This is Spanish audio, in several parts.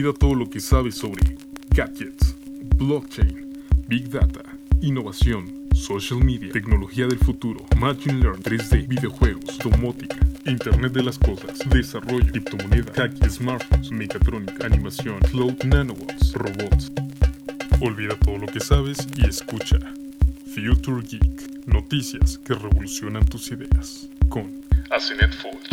Olvida todo lo que sabes sobre gadgets, blockchain, big data, innovación, social media, tecnología del futuro, machine learning, 3D, videojuegos, domótica, Internet de las cosas, desarrollo, criptomonedas, hacking, smartphones, mecatrónica, animación, cloud, nanobots, robots. Olvida todo lo que sabes y escucha Future Geek, noticias que revolucionan tus ideas con Asenet Forge.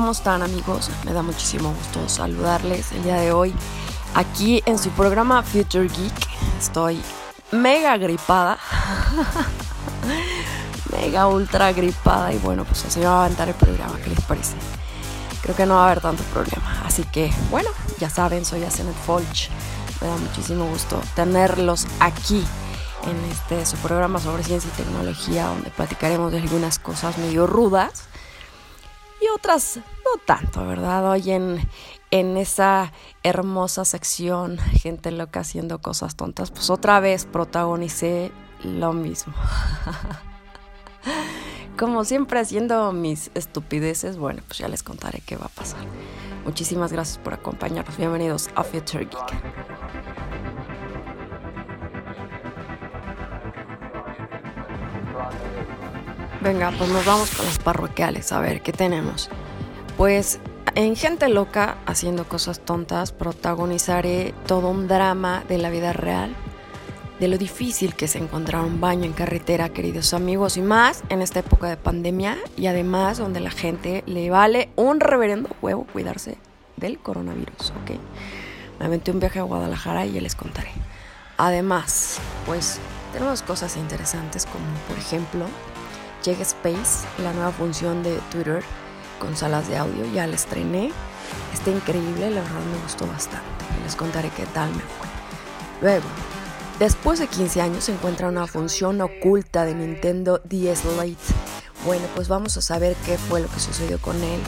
¿Cómo están amigos? Me da muchísimo gusto saludarles el día de hoy aquí en su programa Future Geek. Estoy mega gripada. mega ultra gripada y bueno, pues así va a aventar el programa, ¿qué les parece? Creo que no va a haber tanto problema. Así que bueno, ya saben, soy Asenet Folch. Me da muchísimo gusto tenerlos aquí en este su programa sobre ciencia y tecnología donde platicaremos de algunas cosas medio rudas y otras no tanto, ¿verdad? Hoy en, en esa hermosa sección, gente loca haciendo cosas tontas, pues otra vez protagonicé lo mismo. Como siempre haciendo mis estupideces, bueno, pues ya les contaré qué va a pasar. Muchísimas gracias por acompañarnos. Bienvenidos a Future Geek. Venga, pues nos vamos con las parroquiales, a ver qué tenemos. Pues en Gente Loca, haciendo cosas tontas, protagonizaré todo un drama de la vida real, de lo difícil que es encontrar un baño en carretera, queridos amigos, y más en esta época de pandemia y además donde la gente le vale un reverendo huevo cuidarse del coronavirus, ¿ok? Me aventé un viaje a Guadalajara y ya les contaré. Además, pues tenemos cosas interesantes como por ejemplo Llega Space, la nueva función de Twitter con salas de audio, ya la estrené. Está increíble, la verdad me gustó bastante. Les contaré qué tal me fue. Luego, después de 15 años se encuentra una función oculta de Nintendo DS Lite. Bueno, pues vamos a saber qué fue lo que sucedió con él.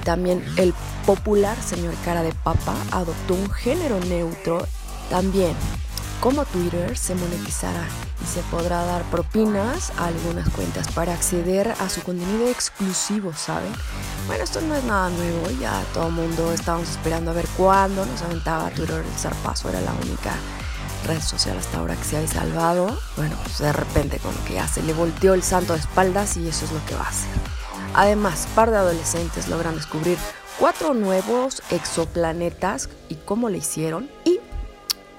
Y también el popular señor cara de papa adoptó un género neutro. También cómo Twitter se monetizará y se podrá dar propinas a algunas cuentas para acceder a su contenido exclusivo, ¿saben? Bueno, esto no es nada nuevo, ya todo el mundo estábamos esperando a ver cuándo nos aventaba Twitter el zarpazo, era la única red social hasta ahora que se había salvado. Bueno, pues de repente como que ya se le volteó el santo de espaldas y eso es lo que va a hacer. Además, par de adolescentes logran descubrir cuatro nuevos exoplanetas y cómo le hicieron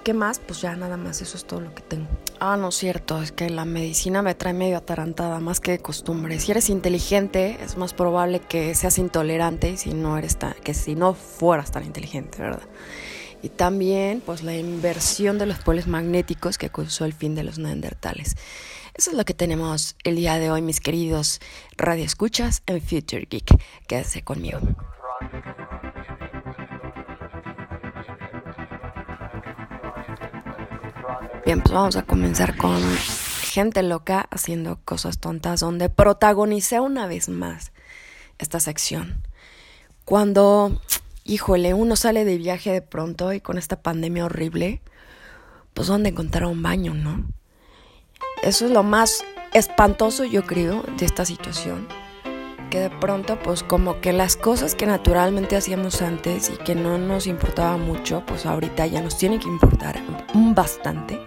¿Qué más? Pues ya nada más, eso es todo lo que tengo. Ah, no cierto, es que la medicina me trae medio atarantada, más que de costumbre. Si eres inteligente, es más probable que seas intolerante si no eres tan, que si no fueras tan inteligente, ¿verdad? Y también, pues la inversión de los polos magnéticos que causó el fin de los neandertales. Eso es lo que tenemos el día de hoy, mis queridos radioescuchas en Future Geek. Quédese conmigo. Bien, pues vamos a comenzar con gente loca haciendo cosas tontas, donde protagonicé una vez más esta sección. Cuando, híjole, uno sale de viaje de pronto y con esta pandemia horrible, pues donde encontrar un baño, ¿no? Eso es lo más espantoso, yo creo, de esta situación. Que de pronto, pues como que las cosas que naturalmente hacíamos antes y que no nos importaba mucho, pues ahorita ya nos tienen que importar bastante.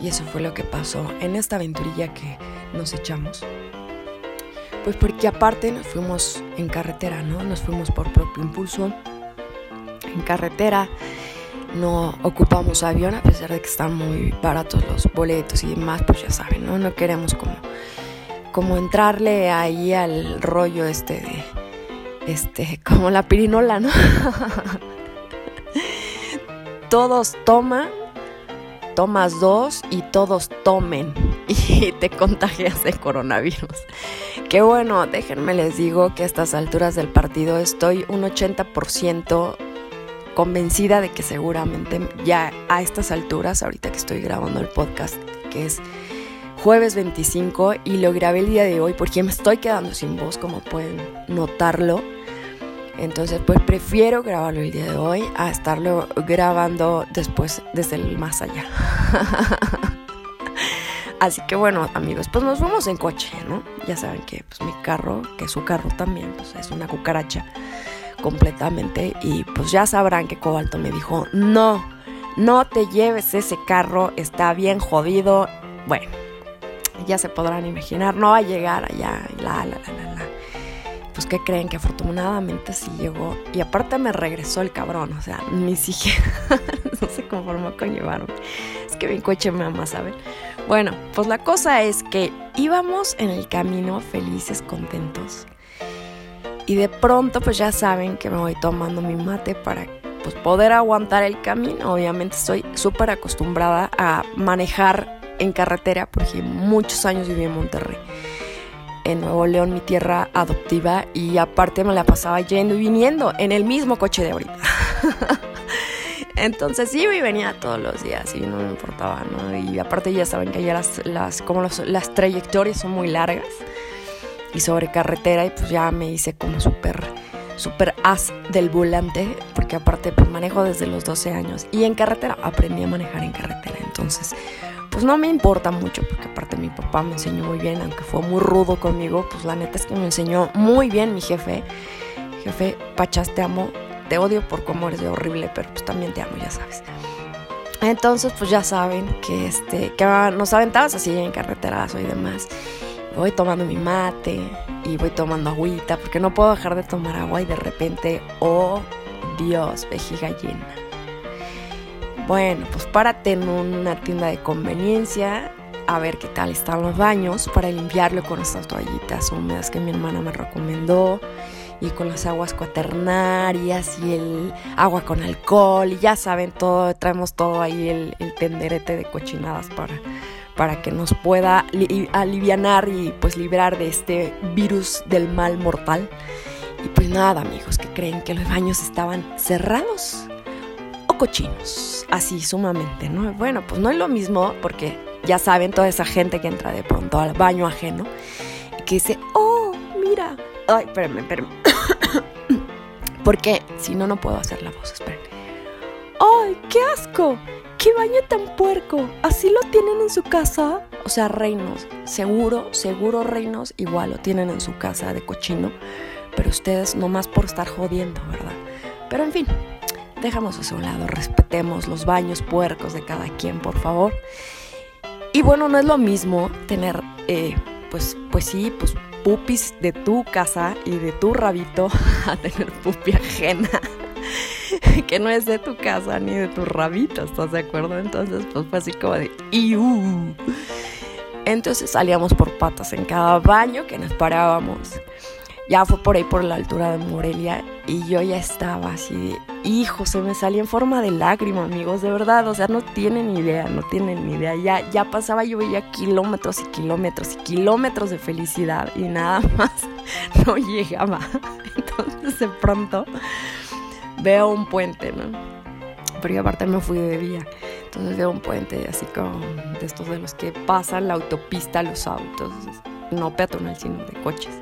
Y eso fue lo que pasó en esta aventurilla que nos echamos. Pues porque aparte nos fuimos en carretera, ¿no? Nos fuimos por propio impulso en carretera. No ocupamos avión a pesar de que están muy baratos los boletos y demás, pues ya saben, ¿no? No queremos como, como entrarle ahí al rollo este de, este, como la pirinola, ¿no? Todos toman, tomas dos y todos tomen y te contagias de coronavirus. Qué bueno, déjenme les digo que a estas alturas del partido estoy un 80% convencida de que seguramente ya a estas alturas, ahorita que estoy grabando el podcast, que es jueves 25 y lo grabé el día de hoy porque me estoy quedando sin voz, como pueden notarlo. Entonces, pues prefiero grabarlo el día de hoy a estarlo grabando después desde el más allá. Así que bueno, amigos, pues nos fuimos en coche, ¿no? Ya saben que pues, mi carro, que su carro también, pues es una cucaracha completamente y pues ya sabrán que Cobalto me dijo, no, no te lleves ese carro, está bien jodido. Bueno, ya se podrán imaginar, no va a llegar allá, la, la, la, la, Pues que creen que afortunadamente sí llegó y aparte me regresó el cabrón, o sea, ni siquiera no se conformó con llevarme. Es que mi coche me ama, ¿saben? Bueno, pues la cosa es que íbamos en el camino felices, contentos y de pronto pues ya saben que me voy tomando mi mate para pues, poder aguantar el camino. Obviamente estoy súper acostumbrada a manejar en carretera porque muchos años viví en Monterrey. En Nuevo León, mi tierra adoptiva, y aparte me la pasaba yendo y viniendo en el mismo coche de ahorita. Entonces iba y venía todos los días y no me importaba, ¿no? Y aparte ya saben que ya las, las como las trayectorias son muy largas y sobre carretera y pues ya me hice como súper súper as del volante porque aparte pues manejo desde los 12 años y en carretera aprendí a manejar en carretera entonces pues no me importa mucho porque aparte mi papá me enseñó muy bien aunque fue muy rudo conmigo pues la neta es que me enseñó muy bien mi jefe. Jefe Pachas te amo te odio por cómo eres de horrible pero pues también te amo ya sabes. Entonces pues ya saben que este que nos aventabas así en carreterazo y demás. Voy tomando mi mate y voy tomando agüita porque no puedo dejar de tomar agua y de repente, oh Dios, vejiga llena. Bueno, pues párate en una tienda de conveniencia a ver qué tal están los baños para limpiarlo con estas toallitas húmedas que mi hermana me recomendó y con las aguas cuaternarias y el agua con alcohol y ya saben todo, traemos todo ahí el, el tenderete de cochinadas para para que nos pueda aliviar y pues librar de este virus del mal mortal. Y pues nada, amigos, que creen que los baños estaban cerrados cochinos, así sumamente, ¿no? Bueno, pues no es lo mismo porque ya saben toda esa gente que entra de pronto al baño ajeno y que dice, oh, mira, ay, espérenme, espérenme. porque si no, no puedo hacer la voz, esperen. ¡Ay, qué asco! ¡Qué baño tan puerco! ¿Así lo tienen en su casa? O sea, reinos, seguro, seguro reinos, igual lo tienen en su casa de cochino, pero ustedes nomás por estar jodiendo, ¿verdad? Pero en fin, dejamos a un lado, respetemos los baños puercos de cada quien, por favor. Y bueno, no es lo mismo tener, eh, pues, pues sí, pues pupis de tu casa y de tu rabito a tener pupi ajena. que no es de tu casa ni de tu rabito, ¿estás de acuerdo? Entonces, pues fue así como de ¡Iu! Entonces salíamos por patas en cada baño que nos parábamos. Ya fue por ahí por la altura de Morelia y yo ya estaba así de, hijo, se me salía en forma de lágrima, amigos, de verdad, o sea, no tienen ni idea, no tienen ni idea. Ya, ya pasaba, yo veía kilómetros y kilómetros y kilómetros de felicidad y nada más no llegaba. Entonces de pronto veo un puente, ¿no? Pero yo aparte me fui de día. Entonces veo un puente así como de estos de los que pasan la autopista los autos, no peatonal, sino de coches.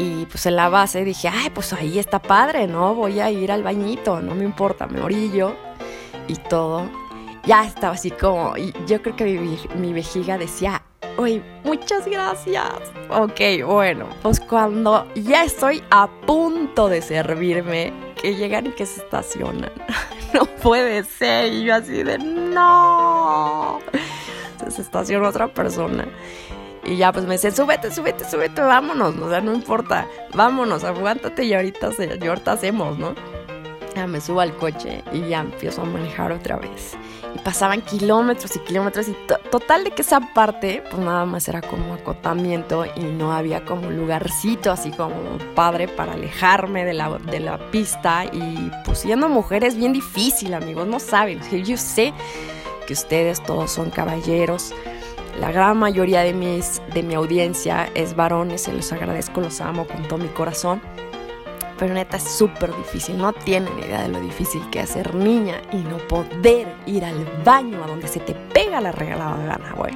Y pues en la base dije, ay, pues ahí está padre, ¿no? Voy a ir al bañito, no me importa, me orillo y todo. Ya estaba así como, y yo creo que mi, mi vejiga decía, uy, muchas gracias. Ok, bueno, pues cuando ya estoy a punto de servirme, que llegan y que se estacionan. no puede ser. Y yo así de no. Se estaciona otra persona. Y ya pues me dice, súbete, súbete, súbete, vámonos, o sea, no importa, vámonos, aguántate y ahorita, y ahorita hacemos, ¿no? Ya me subo al coche y ya empiezo a manejar otra vez. Y pasaban kilómetros y kilómetros y total de que esa parte pues nada más era como acotamiento y no había como lugarcito así como padre para alejarme de la, de la pista y pues siendo mujer es bien difícil amigos, no saben, yo sé que ustedes todos son caballeros, la gran mayoría de, mis, de mi audiencia es varones, se los agradezco, los amo con todo mi corazón pero neta es súper difícil. No tienen idea de lo difícil que es ser niña y no poder ir al baño a donde se te pega la regalada gana, güey.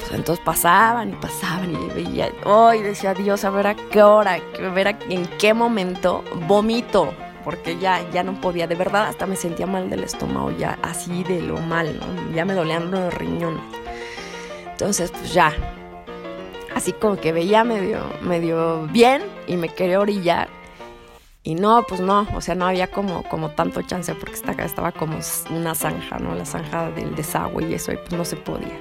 Pues entonces pasaban y pasaban y veía, hoy decía Dios, a ver a qué hora, a ver en qué momento vomito, porque ya, ya no podía, de verdad hasta me sentía mal del estómago, ya así de lo mal, ya me dolían los riñones. Entonces, pues ya, así como que veía medio, medio bien y me quería orillar y no, pues no, o sea, no había como, como tanto chance porque esta, estaba como una zanja, ¿no? La zanja del desagüe y eso, y pues no se podía.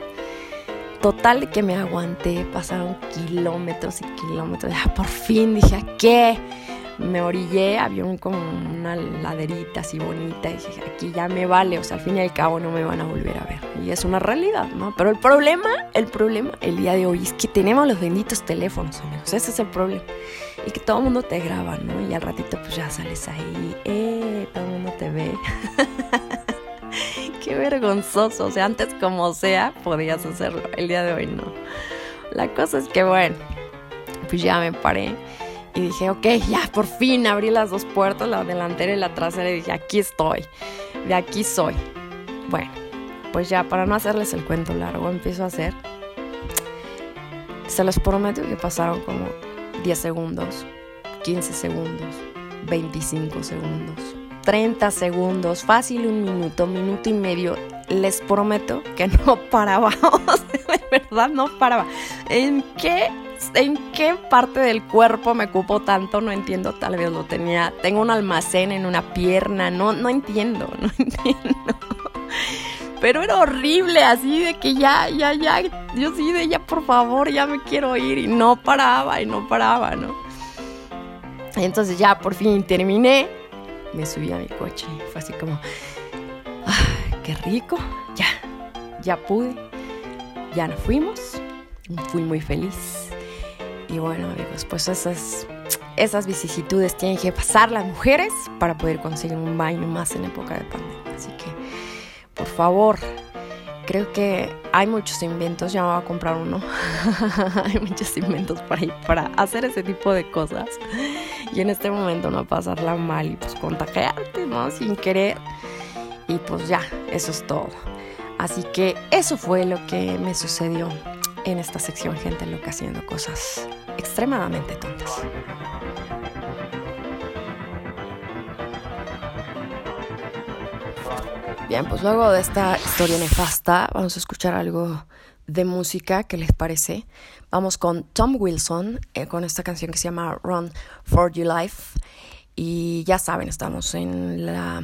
Total que me aguanté, pasaron kilómetros y kilómetros. Ya por fin dije, ¿qué? Me orillé, había un, como una laderita así bonita y dije, aquí ya me vale, o sea, al fin y al cabo no me van a volver a ver. Y es una realidad, ¿no? Pero el problema, el problema el día de hoy es que tenemos los benditos teléfonos, amigos. Ese es el problema y que todo el mundo te graba, ¿no? Y al ratito pues ya sales ahí, eh, todo el mundo te ve. Qué vergonzoso, o sea, antes como sea podías hacerlo, el día de hoy no. La cosa es que bueno, pues ya me paré y dije, ok, ya por fin abrí las dos puertas, la delantera y la trasera y dije, aquí estoy, de aquí soy. Bueno, pues ya para no hacerles el cuento largo, empiezo a hacer. Se los prometo que pasaron como 10 segundos, 15 segundos, 25 segundos, 30 segundos, fácil un minuto, minuto y medio. Les prometo que no paraba, de verdad no paraba. ¿En qué, ¿En qué parte del cuerpo me cupo tanto? No entiendo, tal vez lo tenía. Tengo un almacén en una pierna, no, no entiendo, no entiendo. Pero era horrible, así de que ya, ya, ya, yo sí de ya, por favor, ya me quiero ir. Y no paraba, y no paraba, ¿no? entonces ya por fin terminé, me subí a mi coche fue así como, ¡ay, qué rico! Ya, ya pude, ya nos fuimos, fui muy feliz. Y bueno, amigos, pues esas, esas vicisitudes tienen que pasar las mujeres para poder conseguir un baño más en época de pandemia. Así que por favor. Creo que hay muchos inventos, ya me voy a comprar uno. hay muchos inventos para, para hacer ese tipo de cosas. Y en este momento no pasarla mal y pues contagiarte, ¿no? Sin querer. Y pues ya, eso es todo. Así que eso fue lo que me sucedió en esta sección, gente loca haciendo cosas extremadamente tontas. Bien, pues luego de esta historia nefasta, vamos a escuchar algo de música, ¿qué les parece? Vamos con Tom Wilson, eh, con esta canción que se llama Run for Your Life. Y ya saben, estamos en la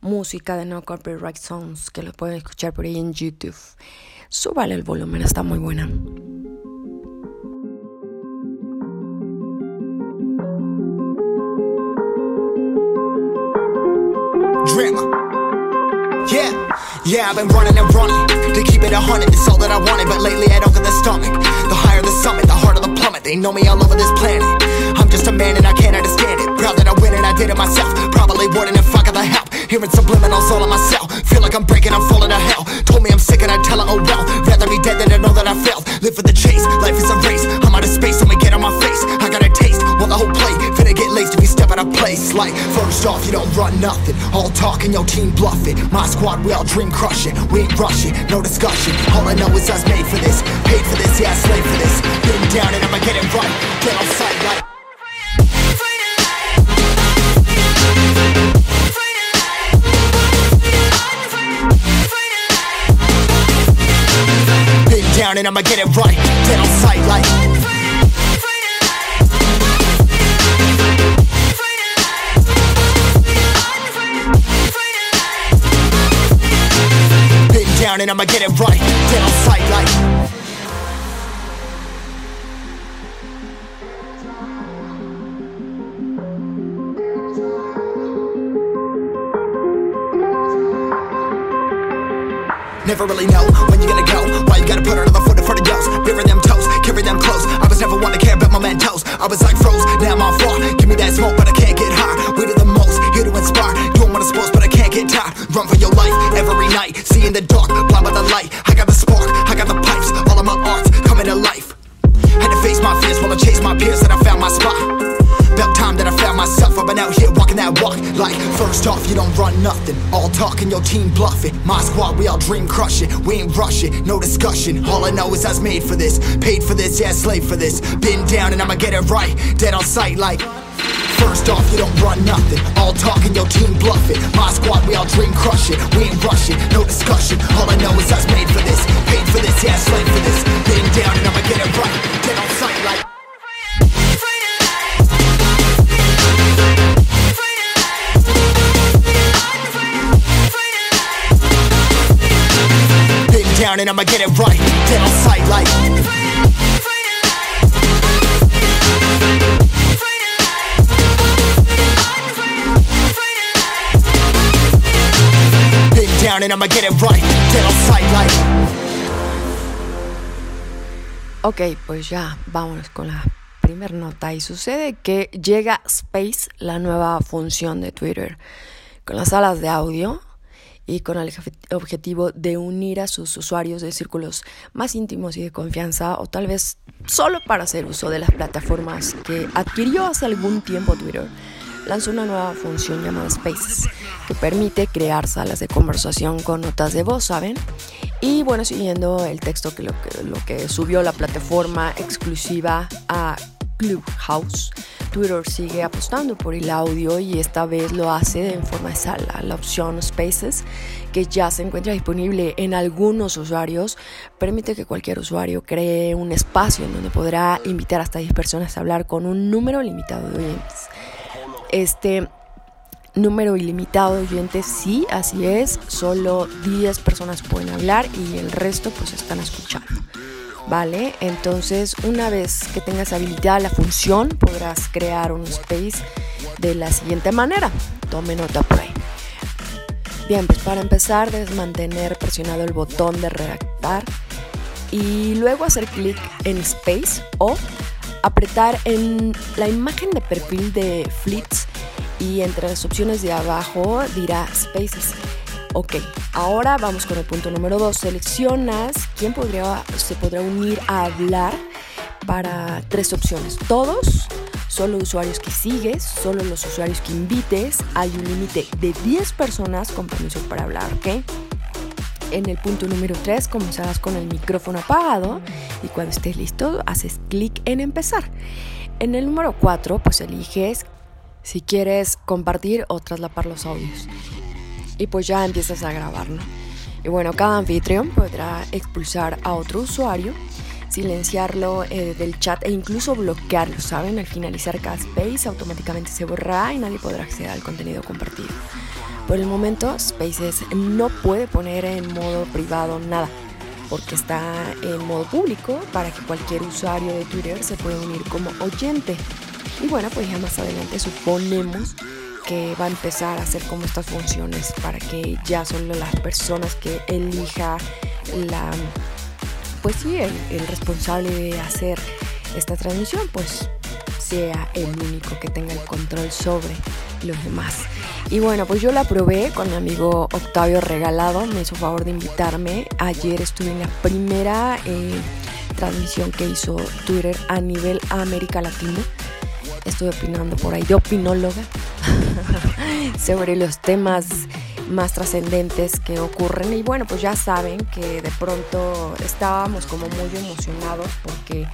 música de No Copyright Songs, que lo pueden escuchar por ahí en YouTube. Súbale el volumen, está muy buena. Yeah, I've been running and running to keep it a hundred. It's all that I wanted, but lately I don't get the stomach. The higher the summit, the harder the plummet. They know me all over this planet. I'm just a man and I can't understand it. Proud that I win and I did it myself. Probably wouldn't if I got the help. Hearing subliminals all on myself. Feel like I'm breaking, I'm falling to hell. Told me I'm sick and I tell her, oh well. Rather be dead than to know that I failed. Live for the chase, life is a race. I'm out of space, I'ma get on my face. I got a taste, want the whole plate. Finna get laced if you step out of place. Like, first off, you don't run nothing. All talk and your team bluffing. My squad, we all dream crushing. We ain't rushing, no discussion. All I know is I was made for this. Paid for this, yeah, I slave for this. Been down and I'ma get it right. Get on sight like. Down and I'ma get it right. Dead on sight like. And I'ma get it right. Dead on sight like. Never really know when you're gonna go. Why you gotta put another foot in front of yours? Bury them toes, carry them close. I was never one to care about my mentos. I was like froze, now I'm on floor. Give me that smoke, but I can't get high. We do the most, here to inspire. Doing what I'm supposed, but I can't get tired. Run for your life every night. See in the dark, blind by the light. I got the spark, I got the pipes. All of my arts coming to life. Had to face my fears while I chase my peers, and I found my spot. Myself. I've been out here walking that walk. Like, first off, you don't run nothing. All talking, your team bluffing. My squad, we all dream crush it. We ain't rushing, no discussion. All I know is I was made for this. Paid for this, yeah, slave for this. Been down and I'ma get it right. Dead on sight, like. First off, you don't run nothing. All talking, your team bluffing. My squad, we all dream crush it. We ain't rushing, no discussion. All I know is I was made for this. Paid for this, yeah, slave for this. Been down and I'ma get it right. Dead on sight, like. And I'ma get get. Ok, pues ya vámonos con la primera nota. Y sucede que llega Space, la nueva función de Twitter, con las salas de audio y con el obje- objetivo de unir a sus usuarios de círculos más íntimos y de confianza, o tal vez solo para hacer uso de las plataformas que adquirió hace algún tiempo Twitter. Lanzó una nueva función llamada Spaces, que permite crear salas de conversación con notas de voz, ¿saben? Y bueno, siguiendo el texto que lo que, lo que subió la plataforma exclusiva a Clubhouse, Twitter sigue apostando por el audio y esta vez lo hace en forma de sala. La opción Spaces, que ya se encuentra disponible en algunos usuarios, permite que cualquier usuario cree un espacio en donde podrá invitar hasta 10 personas a hablar con un número limitado de oyentes. Este número ilimitado de oyentes, sí, así es, solo 10 personas pueden hablar y el resto pues están escuchando. ¿Vale? Entonces, una vez que tengas habilitada la función, podrás crear un space de la siguiente manera. Tome nota por ahí. Bien, pues para empezar debes mantener presionado el botón de redactar y luego hacer clic en Space o apretar en la imagen de perfil de Flits y entre las opciones de abajo dirá Spaces. Ok, ahora vamos con el punto número 2. Seleccionas quién podría, se podrá unir a hablar para tres opciones. Todos, solo usuarios que sigues, solo los usuarios que invites. Hay un límite de 10 personas con permiso para hablar, ¿ok? En el punto número 3 comenzarás con el micrófono apagado y cuando estés listo haces clic en empezar. En el número 4 pues eliges si quieres compartir o traslapar los audios. Y pues ya empiezas a grabarlo. Y bueno, cada anfitrión podrá expulsar a otro usuario, silenciarlo eh, del chat e incluso bloquearlo, ¿saben? Al finalizar cada space automáticamente se borrará y nadie podrá acceder al contenido compartido. Por el momento, Spaces no puede poner en modo privado nada, porque está en modo público para que cualquier usuario de Twitter se pueda unir como oyente. Y bueno, pues ya más adelante suponemos que va a empezar a hacer como estas funciones para que ya solo las personas que elija la pues sí el, el responsable de hacer esta transmisión pues sea el único que tenga el control sobre los demás. Y bueno, pues yo la probé con mi amigo Octavio Regalado, me hizo favor de invitarme. Ayer estuve en la primera eh, transmisión que hizo Twitter a nivel América Latina. Estuve opinando por ahí de opinóloga sobre los temas más trascendentes que ocurren. Y bueno, pues ya saben que de pronto estábamos como muy emocionados porque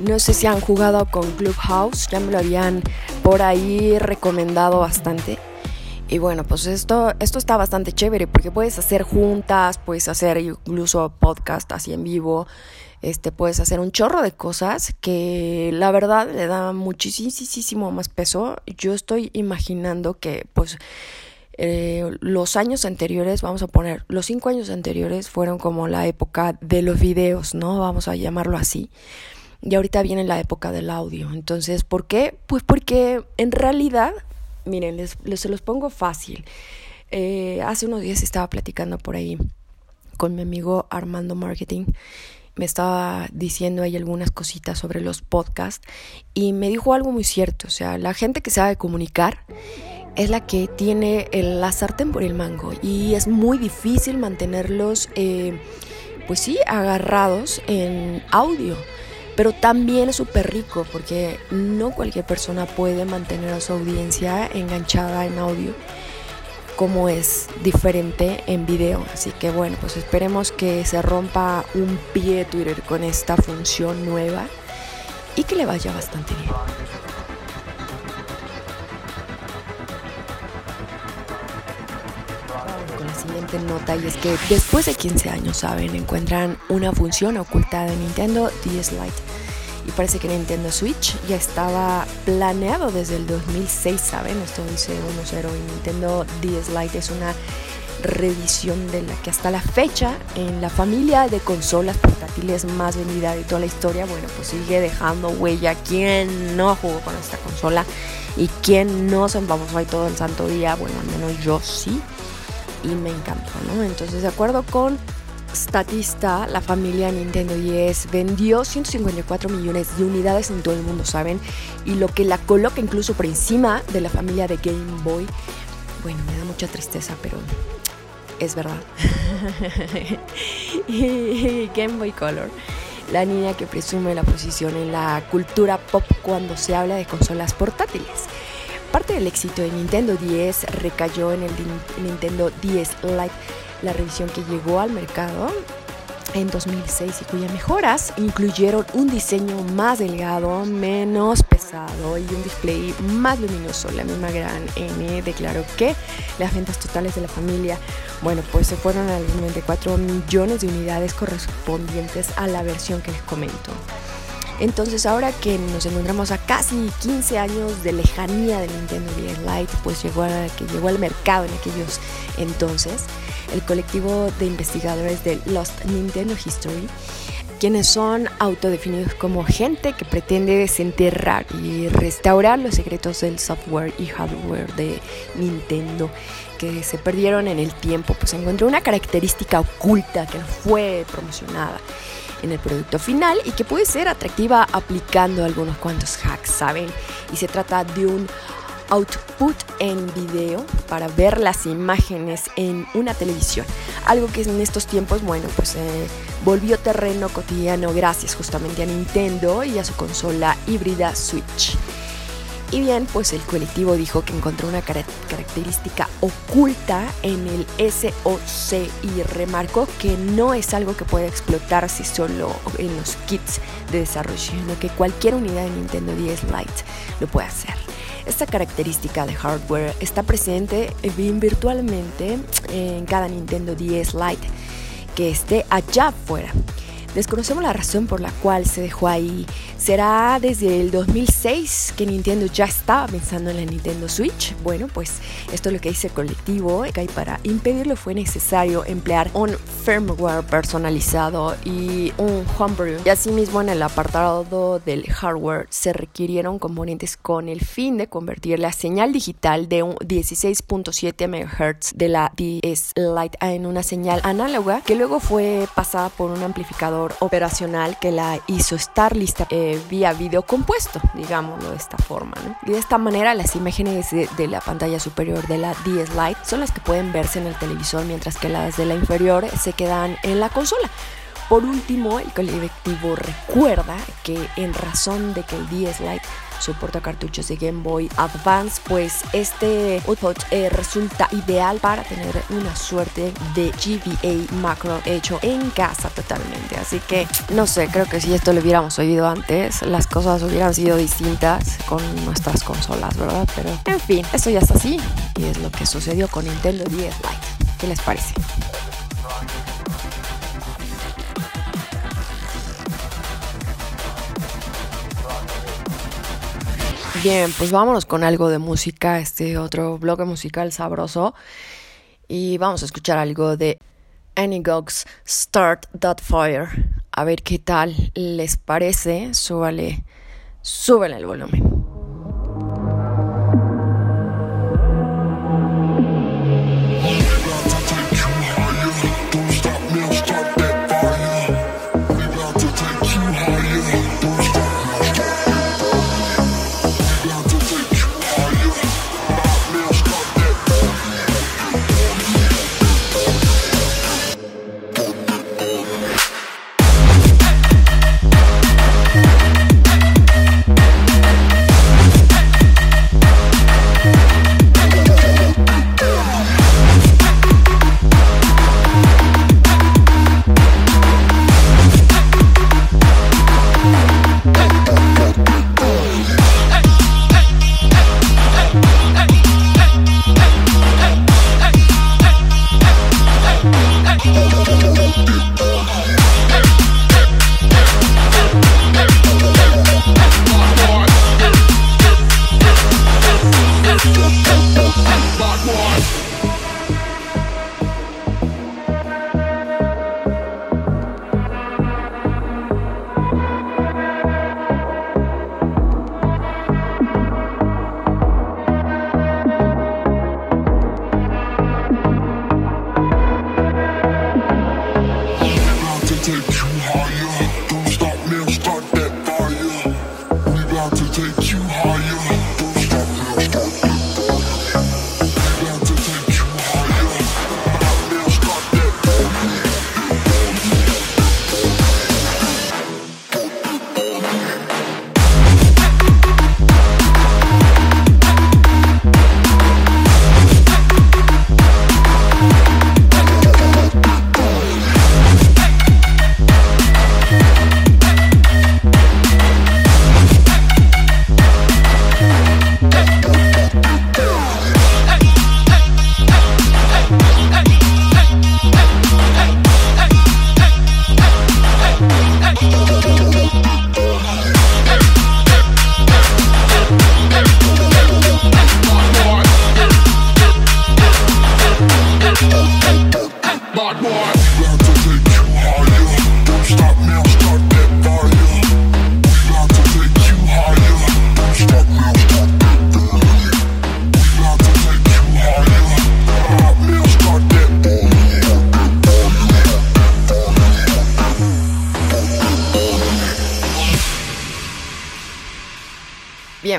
no sé si han jugado con Clubhouse, ya me lo habían por ahí recomendado bastante. Y bueno, pues esto, esto está bastante chévere porque puedes hacer juntas, puedes hacer incluso podcast así en vivo, este, puedes hacer un chorro de cosas que la verdad le da muchísimo más peso. Yo estoy imaginando que pues eh, los años anteriores, vamos a poner, los cinco años anteriores fueron como la época de los videos, ¿no? Vamos a llamarlo así. Y ahorita viene la época del audio. Entonces, ¿por qué? Pues porque en realidad, miren, les, se los pongo fácil. Eh, hace unos días estaba platicando por ahí con mi amigo Armando Marketing. Me estaba diciendo ahí algunas cositas sobre los podcasts y me dijo algo muy cierto. O sea, la gente que sabe comunicar es la que tiene el, la sartén por el mango y es muy difícil mantenerlos, eh, pues sí, agarrados en audio. Pero también es súper rico porque no cualquier persona puede mantener a su audiencia enganchada en audio como es diferente en video. Así que bueno, pues esperemos que se rompa un pie Twitter con esta función nueva y que le vaya bastante bien. Con la siguiente nota y es que después de 15 años, saben, encuentran una función oculta de Nintendo DS Lite y parece que Nintendo Switch ya estaba planeado desde el 2006, ¿saben? Esto dice 1.0 y Nintendo DS Lite es una revisión de la que hasta la fecha en la familia de consolas portátiles más vendida de toda la historia, bueno, pues sigue dejando huella. ¿Quién no jugó con esta consola? ¿Y quién no se empapó ahí todo el santo día? Bueno, al menos yo sí. Y me encantó, ¿no? Entonces, de acuerdo con Statista, la familia Nintendo 10 vendió 154 millones de unidades en todo el mundo, ¿saben? Y lo que la coloca incluso por encima de la familia de Game Boy, bueno, me da mucha tristeza, pero es verdad. y Game Boy Color, la niña que presume la posición en la cultura pop cuando se habla de consolas portátiles. Parte del éxito de Nintendo 10 recayó en el Nintendo 10 Lite la revisión que llegó al mercado en 2006 y cuyas mejoras incluyeron un diseño más delgado, menos pesado y un display más luminoso. La misma gran N declaró que las ventas totales de la familia, bueno, pues se fueron a los 94 millones de unidades correspondientes a la versión que les comento. Entonces ahora que nos encontramos a casi 15 años de lejanía del Nintendo DS Lite, pues llegó a, que llegó al mercado en aquellos entonces, el colectivo de investigadores de Lost Nintendo History, quienes son autodefinidos como gente que pretende desenterrar y restaurar los secretos del software y hardware de Nintendo que se perdieron en el tiempo, pues encontró una característica oculta que fue promocionada en el producto final y que puede ser atractiva aplicando algunos cuantos hacks, ¿saben? Y se trata de un output en video para ver las imágenes en una televisión. Algo que en estos tiempos, bueno, pues eh, volvió terreno cotidiano gracias justamente a Nintendo y a su consola híbrida Switch. Y bien, pues el colectivo dijo que encontró una característica oculta en el SOC y remarcó que no es algo que pueda explotarse solo en los kits de desarrollo, sino que cualquier unidad de Nintendo 10 Lite lo puede hacer. Esta característica de hardware está presente bien virtualmente en cada Nintendo 10 Lite que esté allá afuera. Desconocemos la razón por la cual se dejó ahí. ¿Será desde el 2006 que Nintendo ya estaba pensando en la Nintendo Switch? Bueno, pues esto es lo que dice el colectivo. Y para impedirlo fue necesario emplear un firmware personalizado y un homebrew. Y asimismo en el apartado del hardware se requirieron componentes con el fin de convertir la señal digital de un 16.7 MHz de la DS Lite en una señal análoga que luego fue pasada por un amplificador operacional que la hizo estar lista eh, vía video compuesto, digámoslo de esta forma. Y de esta manera las imágenes de, de, la pantalla superior de la DS Lite son las que pueden verse en el televisor, mientras que las de la inferior se quedan en la consola. Por último, el colectivo recuerda que en razón de que el DS Lite soporta cartuchos de Game Boy Advance, pues este output eh, resulta ideal para tener una suerte de GBA macro hecho en casa totalmente. Así que no sé, creo que si esto lo hubiéramos oído antes, las cosas hubieran sido distintas con nuestras consolas, ¿verdad? Pero en fin, eso ya está así y es lo que sucedió con Nintendo 10 Lite. ¿Qué les parece? Bien, pues vámonos con algo de música, este otro bloque musical sabroso. Y vamos a escuchar algo de Gogs Start That Fire. A ver qué tal les parece. Súbale, súbele el volumen.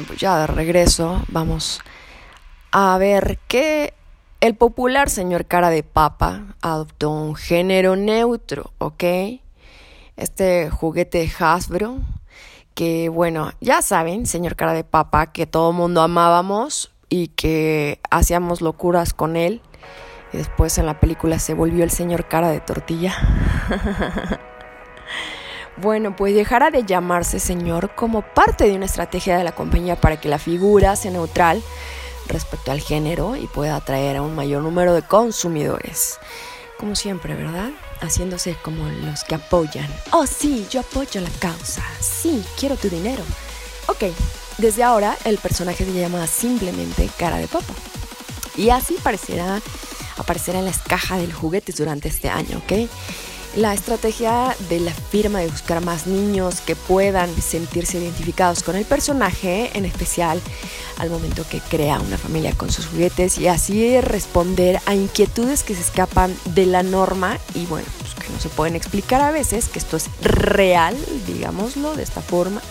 Pues ya de regreso vamos a ver que el popular señor cara de papa adoptó un género neutro, ¿ok? Este juguete Hasbro, que bueno, ya saben, señor cara de papa, que todo mundo amábamos y que hacíamos locuras con él. Y después en la película se volvió el señor cara de tortilla. Bueno, pues dejará de llamarse señor como parte de una estrategia de la compañía para que la figura sea neutral respecto al género y pueda atraer a un mayor número de consumidores. Como siempre, ¿verdad? Haciéndose como los que apoyan. Oh, sí, yo apoyo la causa. Sí, quiero tu dinero. Ok, desde ahora el personaje se llama simplemente cara de papa. Y así parecerá, aparecerá en las cajas de los juguetes durante este año, ¿ok? La estrategia de la firma de buscar más niños que puedan sentirse identificados con el personaje, en especial al momento que crea una familia con sus juguetes y así responder a inquietudes que se escapan de la norma y bueno, pues que no se pueden explicar a veces, que esto es real, digámoslo de esta forma.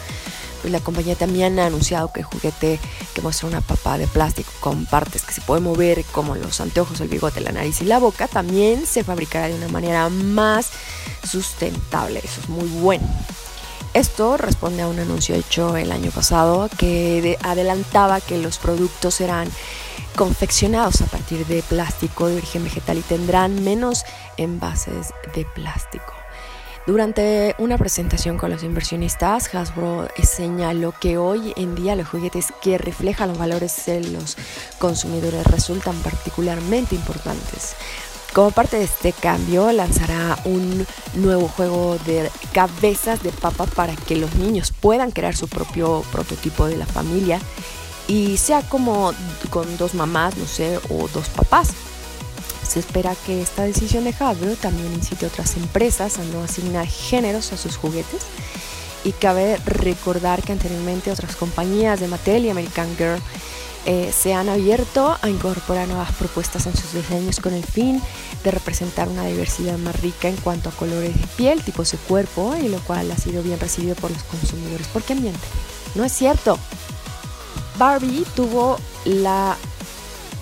La compañía también ha anunciado que el juguete que muestra una papa de plástico con partes que se pueden mover como los anteojos, el bigote, la nariz y la boca también se fabricará de una manera más sustentable. Eso es muy bueno. Esto responde a un anuncio hecho el año pasado que de- adelantaba que los productos serán confeccionados a partir de plástico de origen vegetal y tendrán menos envases de plástico. Durante una presentación con los inversionistas, Hasbro señaló que hoy en día los juguetes que reflejan los valores de los consumidores resultan particularmente importantes. Como parte de este cambio, lanzará un nuevo juego de cabezas de papa para que los niños puedan crear su propio prototipo de la familia y sea como con dos mamás, no sé, o dos papás. Se espera que esta decisión de Hasbro también incite a otras empresas a no asignar géneros a sus juguetes. Y cabe recordar que anteriormente otras compañías de Mattel y American Girl eh, se han abierto a incorporar nuevas propuestas en sus diseños con el fin de representar una diversidad más rica en cuanto a colores de piel, tipos de cuerpo, y lo cual ha sido bien recibido por los consumidores. ¿Por qué miente? No es cierto. Barbie tuvo la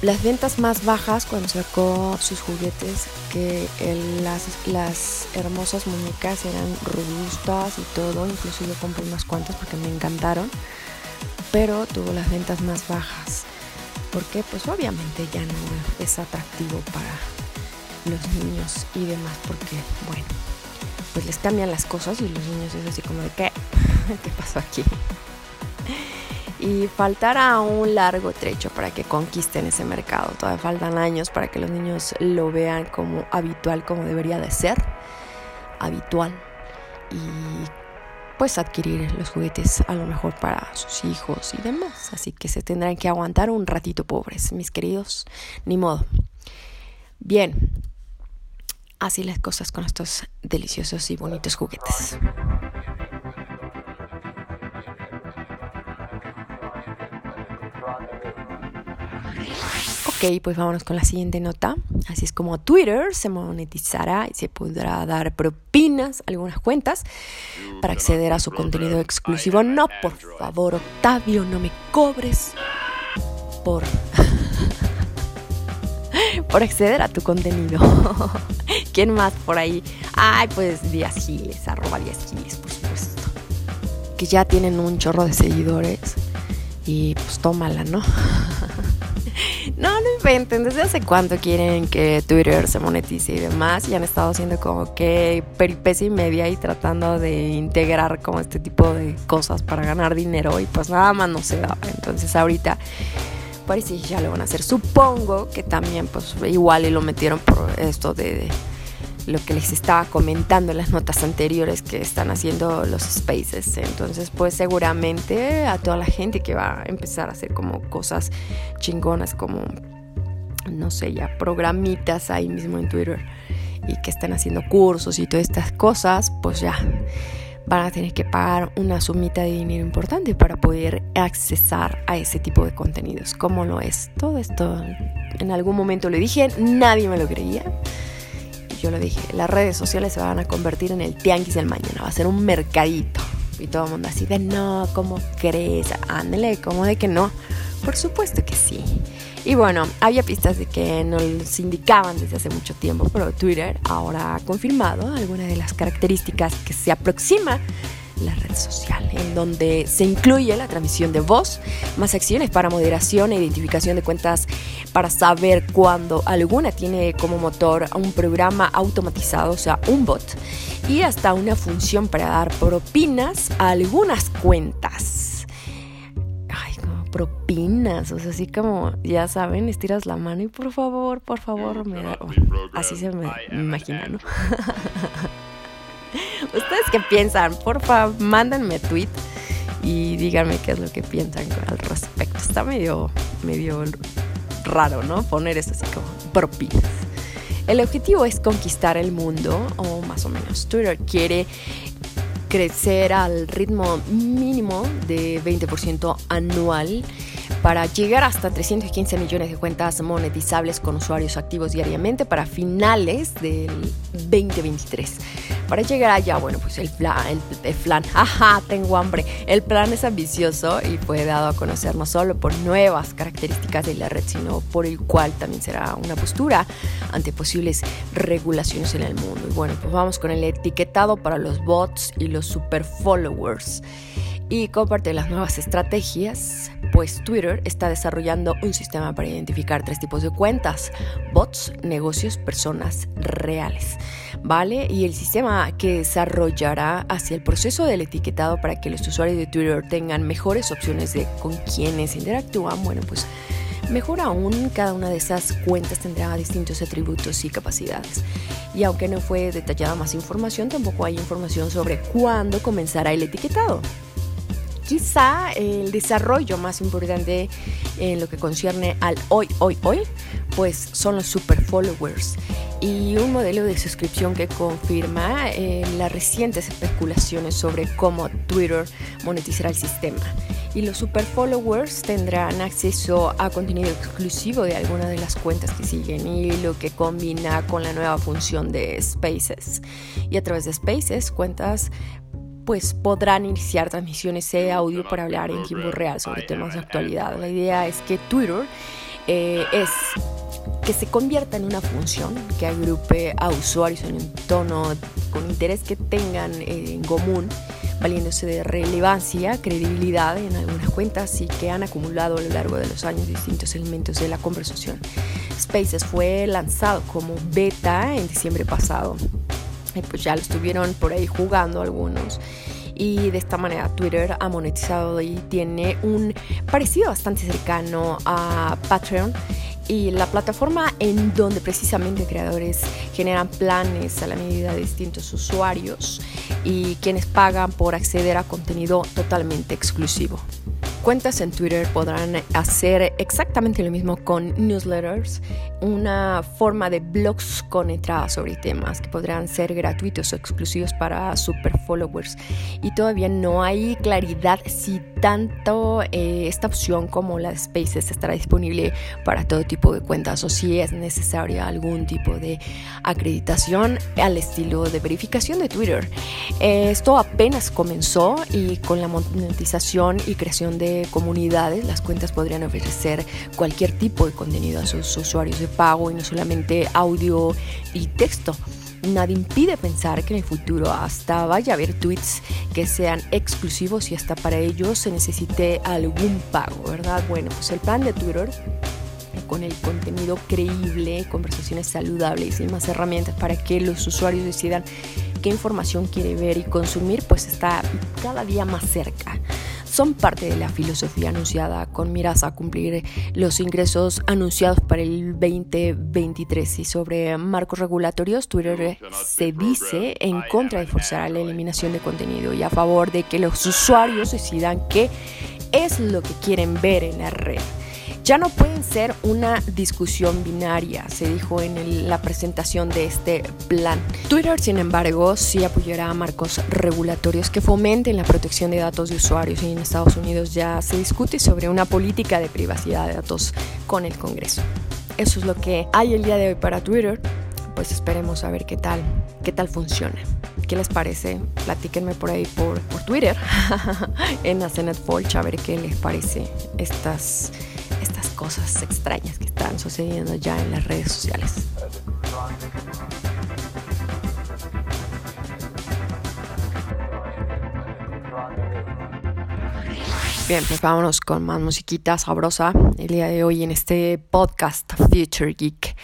las ventas más bajas cuando sacó sus juguetes, que las, las hermosas muñecas eran robustas y todo, incluso yo compré unas cuantas porque me encantaron, pero tuvo las ventas más bajas, porque pues obviamente ya no es atractivo para los niños y demás, porque bueno, pues les cambian las cosas y los niños es así como de ¿qué? ¿Qué pasó aquí? Y faltará un largo trecho para que conquisten ese mercado. Todavía faltan años para que los niños lo vean como habitual, como debería de ser, habitual. Y pues adquirir los juguetes a lo mejor para sus hijos y demás. Así que se tendrán que aguantar un ratito pobres, mis queridos. Ni modo. Bien. Así las cosas con estos deliciosos y bonitos juguetes. Ok, pues vámonos con la siguiente nota. Así es como Twitter se monetizará y se podrá dar propinas algunas cuentas para acceder a su contenido exclusivo. No, por favor, Octavio, no me cobres por, por acceder a tu contenido. ¿Quién más por ahí? Ay, pues Díaz Giles, arroba Díaz Giles, por supuesto. Que ya tienen un chorro de seguidores. Y pues tómala, ¿no? No, no inventen. ¿Desde hace cuánto quieren que Twitter se monetice y demás? Y han estado haciendo como que peripecia y media y tratando de integrar como este tipo de cosas para ganar dinero. Y pues nada más no se da. Entonces ahorita parece que ya lo van a hacer. Supongo que también pues igual y lo metieron por esto de lo que les estaba comentando en las notas anteriores que están haciendo los spaces. Entonces, pues seguramente a toda la gente que va a empezar a hacer como cosas chingonas, como, no sé, ya programitas ahí mismo en Twitter y que están haciendo cursos y todas estas cosas, pues ya van a tener que pagar una sumita de dinero importante para poder accesar a ese tipo de contenidos. ¿Cómo lo es? Todo esto en algún momento lo dije, nadie me lo creía yo lo dije, las redes sociales se van a convertir en el tianguis del mañana, va a ser un mercadito. Y todo el mundo así de, no, ¿cómo crees? Ándale, ¿cómo de que no? Por supuesto que sí. Y bueno, había pistas de que nos indicaban desde hace mucho tiempo, pero Twitter ahora ha confirmado algunas de las características que se aproxima la red social, en donde se incluye la transmisión de voz, más acciones para moderación e identificación de cuentas para saber cuando alguna tiene como motor un programa automatizado, o sea, un bot, y hasta una función para dar propinas a algunas cuentas. Ay, como propinas, o sea, así como, ya saben, estiras la mano y por favor, por favor, me da... así se me, me imagina, ¿no? ¿Ustedes qué piensan? Por favor, mándenme tweet y díganme qué es lo que piensan al respecto. Está medio, medio raro, ¿no? Poner esto así como propinas. El objetivo es conquistar el mundo, o más o menos. Twitter quiere crecer al ritmo mínimo de 20% anual para llegar hasta 315 millones de cuentas monetizables con usuarios activos diariamente para finales del 2023. Para llegar allá, bueno, pues el plan, el, plan, jaja, tengo hambre. El plan es ambicioso y fue dado a conocer no solo por nuevas características de la red, sino por el cual también será una postura ante posibles regulaciones en el mundo. Y bueno, pues vamos con el etiquetado para los bots y los super followers. Y comparte las nuevas estrategias, pues Twitter está desarrollando un sistema para identificar tres tipos de cuentas, bots, negocios, personas reales. ¿Vale? Y el sistema que desarrollará hacia el proceso del etiquetado para que los usuarios de Twitter tengan mejores opciones de con quienes interactúan, bueno, pues Mejor aún, cada una de esas cuentas tendrá distintos atributos y capacidades. Y aunque no fue detallada más información, tampoco hay información sobre cuándo comenzará el etiquetado quizá el desarrollo más importante en lo que concierne al hoy, hoy, hoy, pues son los super followers y un modelo de suscripción que confirma eh, las recientes especulaciones sobre cómo Twitter monetizará el sistema. Y los super followers tendrán acceso a contenido exclusivo de algunas de las cuentas que siguen y lo que combina con la nueva función de Spaces. Y a través de Spaces, cuentas pues podrán iniciar transmisiones de audio para hablar en tiempo real sobre temas de actualidad. La idea es que Twitter eh, es que se convierta en una función que agrupe a usuarios en un tono con interés que tengan eh, en común, valiéndose de relevancia, credibilidad en algunas cuentas y que han acumulado a lo largo de los años distintos elementos de la conversación. Spaces fue lanzado como beta en diciembre pasado pues ya lo estuvieron por ahí jugando algunos. Y de esta manera Twitter ha monetizado y tiene un parecido bastante cercano a Patreon y la plataforma en donde precisamente creadores generan planes a la medida de distintos usuarios y quienes pagan por acceder a contenido totalmente exclusivo. Cuentas en Twitter podrán hacer exactamente lo mismo con newsletters, una forma de blogs con entradas sobre temas que podrán ser gratuitos o exclusivos para super followers. Y todavía no hay claridad si tanto eh, esta opción como la Spaces estará disponible para todo tipo de cuentas o si es necesaria algún tipo de acreditación al estilo de verificación de Twitter. Esto apenas comenzó y con la monetización y creación de comunidades las cuentas podrían ofrecer cualquier tipo de contenido a sus usuarios de pago y no solamente audio y texto. Nadie impide pensar que en el futuro hasta vaya a haber tweets que sean exclusivos y hasta para ellos se necesite algún pago, ¿verdad? Bueno, pues el plan de Twitter con el contenido creíble, conversaciones saludables y más herramientas para que los usuarios decidan qué información quiere ver y consumir, pues está cada día más cerca son parte de la filosofía anunciada. Con miras a cumplir los ingresos anunciados para el 2023 y sobre marcos regulatorios, Twitter se dice en contra de forzar la eliminación de contenido y a favor de que los usuarios decidan qué es lo que quieren ver en la red ya no pueden ser una discusión binaria, se dijo en la presentación de este plan. Twitter, sin embargo, sí apoyará marcos regulatorios que fomenten la protección de datos de usuarios y en Estados Unidos ya se discute sobre una política de privacidad de datos con el Congreso. Eso es lo que hay el día de hoy para Twitter. Pues esperemos a ver qué tal, qué tal funciona. ¿Qué les parece? Platíquenme por ahí por, por Twitter en Asenet Folch a ver qué les parece estas estas cosas extrañas que están sucediendo ya en las redes sociales. Bien, pues vámonos con más musiquita sabrosa el día de hoy en este podcast Future Geek.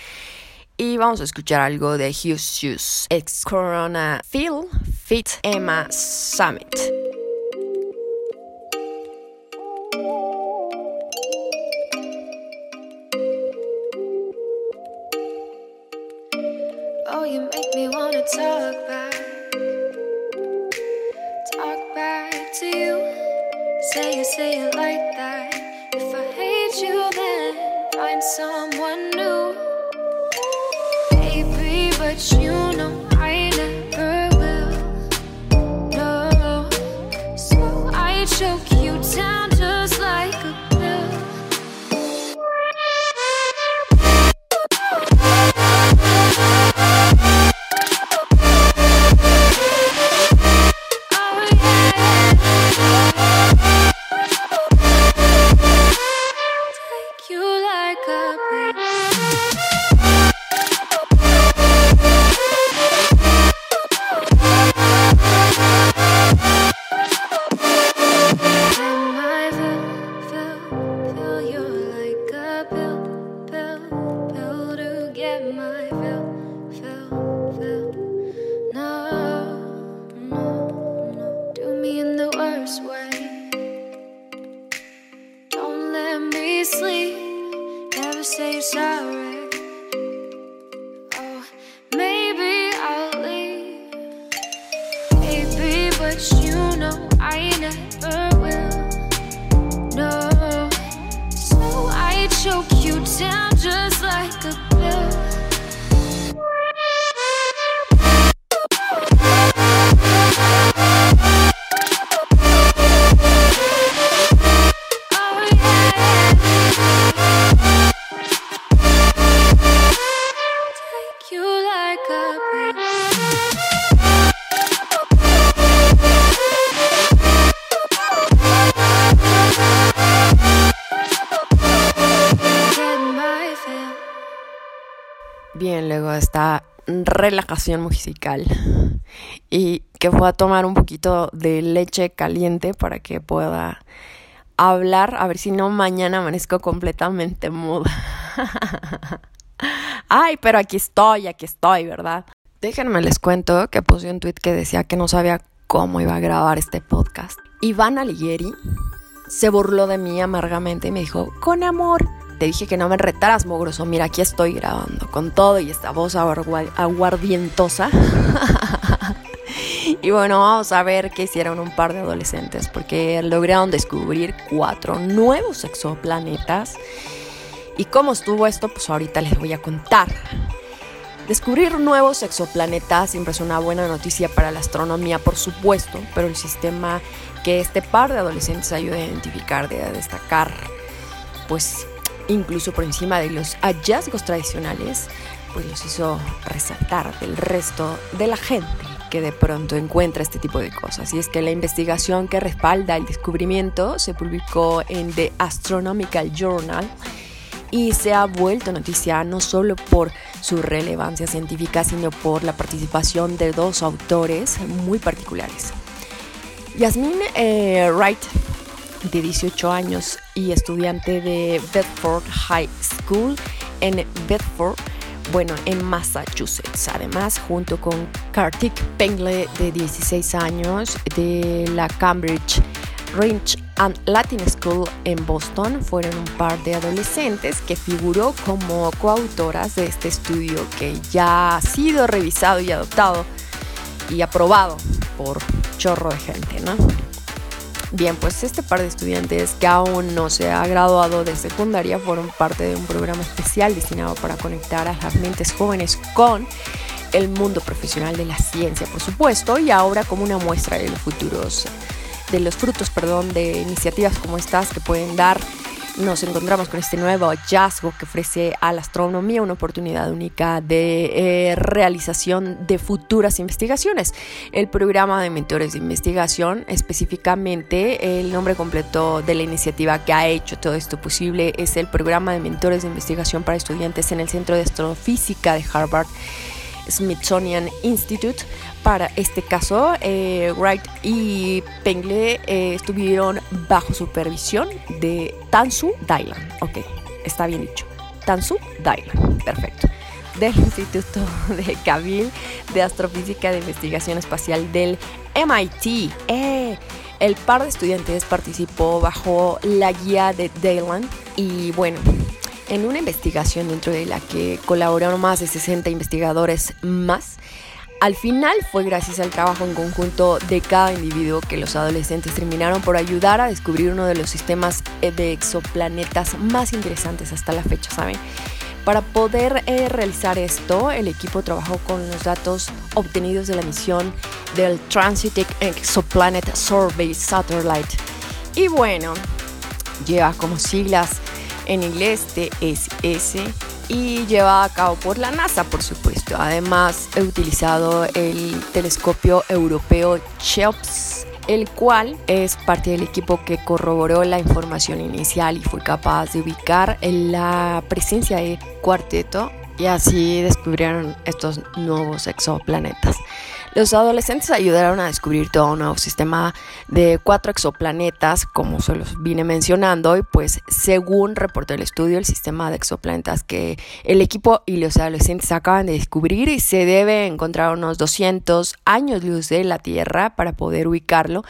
Y vamos a escuchar algo de Hughes Hughes, ex Corona Phil Fit Emma Summit. talk back, talk back to you. Say it, say it like that. If I hate you, then find someone new, baby. But you know. Relajación musical y que pueda tomar un poquito de leche caliente para que pueda hablar, a ver si no mañana amanezco completamente muda. Ay, pero aquí estoy, aquí estoy, ¿verdad? Déjenme les cuento que puse un tweet que decía que no sabía cómo iba a grabar este podcast. Iván Alighieri se burló de mí amargamente y me dijo, con amor, te dije que no me retaras, mogroso. Mira, aquí estoy grabando con todo y esta voz aguardientosa. y bueno, vamos a ver qué hicieron un par de adolescentes, porque lograron descubrir cuatro nuevos exoplanetas. ¿Y cómo estuvo esto? Pues ahorita les voy a contar. Descubrir nuevos exoplanetas siempre es una buena noticia para la astronomía, por supuesto, pero el sistema que este par de adolescentes ayuda a identificar, a destacar, pues incluso por encima de los hallazgos tradicionales, pues los hizo resaltar del resto de la gente que de pronto encuentra este tipo de cosas. Y es que la investigación que respalda el descubrimiento se publicó en The Astronomical Journal y se ha vuelto noticia no solo por su relevancia científica, sino por la participación de dos autores muy particulares. Yasmin eh, Wright, de 18 años y estudiante de Bedford High School en Bedford, bueno, en Massachusetts. Además, junto con Kartik Pengle, de 16 años, de la Cambridge Range and Latin School en Boston fueron un par de adolescentes que figuró como coautoras de este estudio que ya ha sido revisado y adoptado y aprobado por chorro de gente, ¿no? Bien, pues este par de estudiantes que aún no se ha graduado de secundaria fueron parte de un programa especial destinado para conectar a las mentes jóvenes con el mundo profesional de la ciencia, por supuesto, y ahora como una muestra de los futuros de los frutos, perdón, de iniciativas como estas que pueden dar, nos encontramos con este nuevo hallazgo que ofrece a la astronomía una oportunidad única de eh, realización de futuras investigaciones. El programa de mentores de investigación, específicamente el nombre completo de la iniciativa que ha hecho todo esto posible es el programa de mentores de investigación para estudiantes en el Centro de Astrofísica de Harvard. Smithsonian Institute. Para este caso, eh, Wright y Pengle eh, estuvieron bajo supervisión de Tansu Dailan. Ok, está bien dicho. Tansu Dailan, perfecto. Del Instituto de Kabil de Astrofísica de Investigación Espacial del MIT. Eh, el par de estudiantes participó bajo la guía de Dailan y bueno, en una investigación dentro de la que colaboraron más de 60 investigadores más. Al final fue gracias al trabajo en conjunto de cada individuo que los adolescentes terminaron por ayudar a descubrir uno de los sistemas de exoplanetas más interesantes hasta la fecha, ¿saben? Para poder eh, realizar esto, el equipo trabajó con los datos obtenidos de la misión del Transiting Exoplanet Survey Satellite. Y bueno, lleva como siglas en inglés TSS y llevada a cabo por la NASA, por supuesto. Además, he utilizado el telescopio europeo CHEOPS, el cual es parte del equipo que corroboró la información inicial y fue capaz de ubicar la presencia de cuarteto y así descubrieron estos nuevos exoplanetas. Los adolescentes ayudaron a descubrir todo un nuevo sistema de cuatro exoplanetas, como se los vine mencionando, y pues según reportó el estudio, el sistema de exoplanetas que el equipo y los adolescentes acaban de descubrir se debe encontrar unos 200 años luz de la Tierra para poder ubicarlo.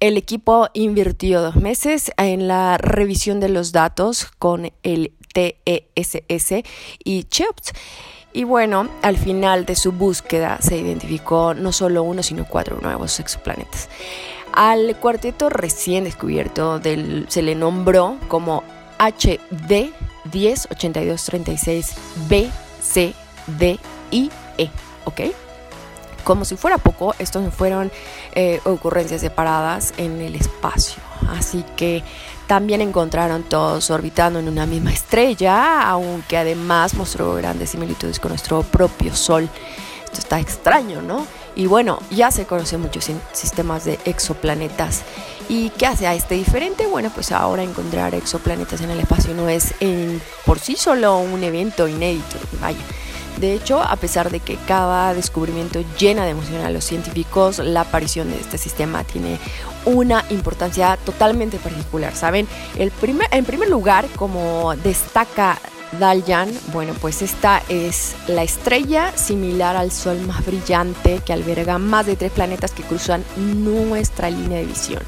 El equipo invirtió dos meses en la revisión de los datos con el TESS y CHEOPS. Y bueno, al final de su búsqueda se identificó no solo uno, sino cuatro nuevos exoplanetas. Al cuarteto recién descubierto se le nombró como HD 108236 B, C, D y E. ¿Ok? Como si fuera poco, estos fueron eh, ocurrencias separadas en el espacio. Así que también encontraron todos orbitando en una misma estrella, aunque además mostró grandes similitudes con nuestro propio Sol. Esto está extraño, ¿no? Y bueno, ya se conocen muchos sistemas de exoplanetas. ¿Y qué hace a este diferente? Bueno, pues ahora encontrar exoplanetas en el espacio no es en, por sí solo un evento inédito. Vaya de hecho, a pesar de que cada descubrimiento llena de emoción a los científicos, la aparición de este sistema tiene una importancia totalmente particular, ¿saben? El primer, en primer lugar, como destaca Daljan, bueno, pues esta es la estrella similar al Sol más brillante que alberga más de tres planetas que cruzan nuestra línea de visión.